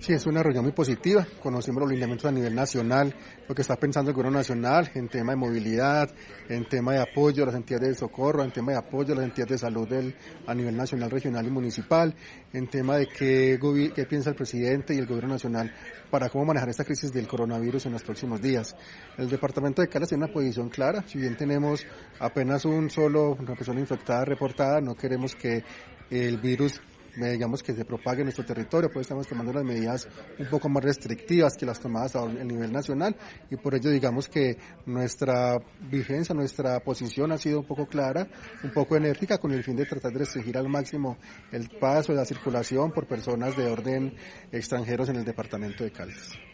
Sí, es una reunión muy positiva. Conocimos los lineamientos a nivel nacional, lo que está pensando el gobierno nacional en tema de movilidad, en tema de apoyo a las entidades de socorro, en tema de apoyo a las entidades de salud del, a nivel nacional, regional y municipal, en tema de qué, qué piensa el presidente y el gobierno nacional para cómo manejar esta crisis del coronavirus en los próximos días. El departamento de Caldas tiene una posición clara. Si bien tenemos apenas un solo, una persona infectada reportada, no queremos que el virus digamos que se propague en nuestro territorio, pues estamos tomando las medidas un poco más restrictivas que las tomadas a nivel nacional y por ello digamos que nuestra vigencia, nuestra posición ha sido un poco clara, un poco enérgica con el fin de tratar de restringir al máximo el paso de la circulación por personas de orden extranjeros en el departamento de Caldas.